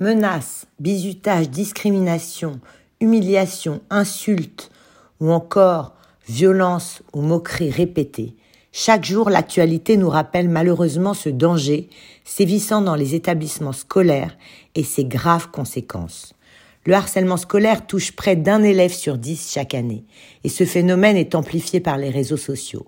Menaces, bizutage, discrimination, humiliation, insultes ou encore violence ou moqueries répétées, chaque jour l'actualité nous rappelle malheureusement ce danger sévissant dans les établissements scolaires et ses graves conséquences. Le harcèlement scolaire touche près d'un élève sur dix chaque année, et ce phénomène est amplifié par les réseaux sociaux.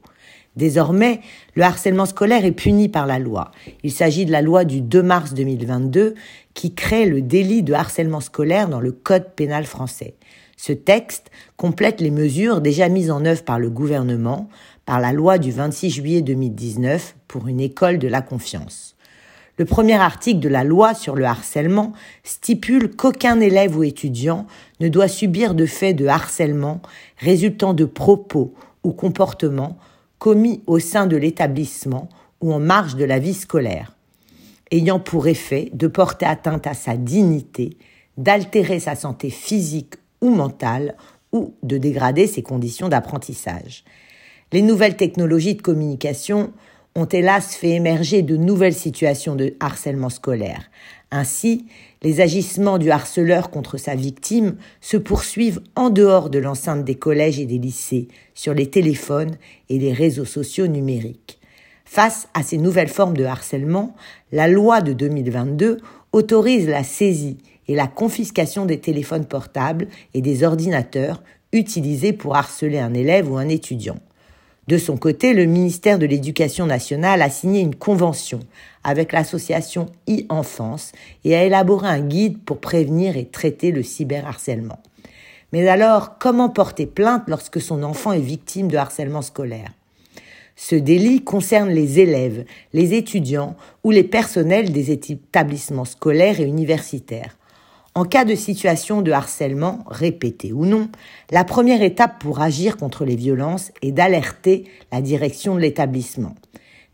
Désormais, le harcèlement scolaire est puni par la loi. Il s'agit de la loi du 2 mars 2022 qui crée le délit de harcèlement scolaire dans le Code pénal français. Ce texte complète les mesures déjà mises en œuvre par le gouvernement par la loi du 26 juillet 2019 pour une école de la confiance. Le premier article de la loi sur le harcèlement stipule qu'aucun élève ou étudiant ne doit subir de faits de harcèlement résultant de propos ou comportements commis au sein de l'établissement ou en marge de la vie scolaire, ayant pour effet de porter atteinte à sa dignité, d'altérer sa santé physique ou mentale ou de dégrader ses conditions d'apprentissage. Les nouvelles technologies de communication ont hélas fait émerger de nouvelles situations de harcèlement scolaire. Ainsi, les agissements du harceleur contre sa victime se poursuivent en dehors de l'enceinte des collèges et des lycées, sur les téléphones et les réseaux sociaux numériques. Face à ces nouvelles formes de harcèlement, la loi de 2022 autorise la saisie et la confiscation des téléphones portables et des ordinateurs utilisés pour harceler un élève ou un étudiant. De son côté, le ministère de l'Éducation nationale a signé une convention avec l'association e-enfance et a élaboré un guide pour prévenir et traiter le cyberharcèlement. Mais alors, comment porter plainte lorsque son enfant est victime de harcèlement scolaire? Ce délit concerne les élèves, les étudiants ou les personnels des établissements scolaires et universitaires. En cas de situation de harcèlement, répété ou non, la première étape pour agir contre les violences est d'alerter la direction de l'établissement.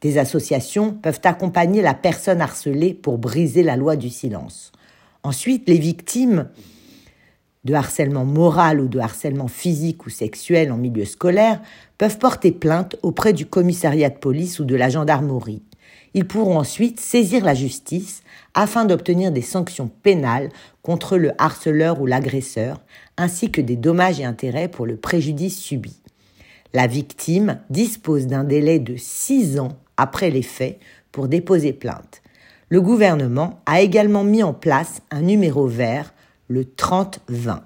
Des associations peuvent accompagner la personne harcelée pour briser la loi du silence. Ensuite, les victimes de harcèlement moral ou de harcèlement physique ou sexuel en milieu scolaire peuvent porter plainte auprès du commissariat de police ou de la gendarmerie. Ils pourront ensuite saisir la justice afin d'obtenir des sanctions pénales contre le harceleur ou l'agresseur, ainsi que des dommages et intérêts pour le préjudice subi. La victime dispose d'un délai de six ans après les faits pour déposer plainte. Le gouvernement a également mis en place un numéro vert, le 3020.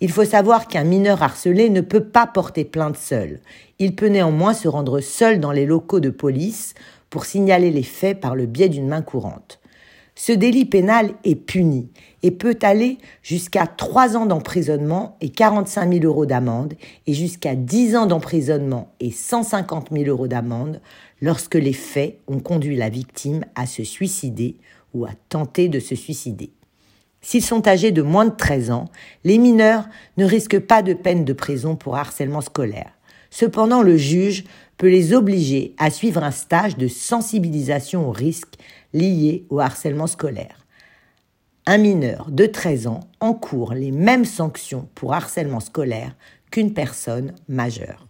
Il faut savoir qu'un mineur harcelé ne peut pas porter plainte seul. Il peut néanmoins se rendre seul dans les locaux de police pour signaler les faits par le biais d'une main courante. Ce délit pénal est puni et peut aller jusqu'à 3 ans d'emprisonnement et 45 000 euros d'amende et jusqu'à 10 ans d'emprisonnement et 150 000 euros d'amende lorsque les faits ont conduit la victime à se suicider ou à tenter de se suicider. S'ils sont âgés de moins de 13 ans, les mineurs ne risquent pas de peine de prison pour harcèlement scolaire. Cependant, le juge peut les obliger à suivre un stage de sensibilisation aux risques liés au harcèlement scolaire. Un mineur de 13 ans encourt les mêmes sanctions pour harcèlement scolaire qu'une personne majeure.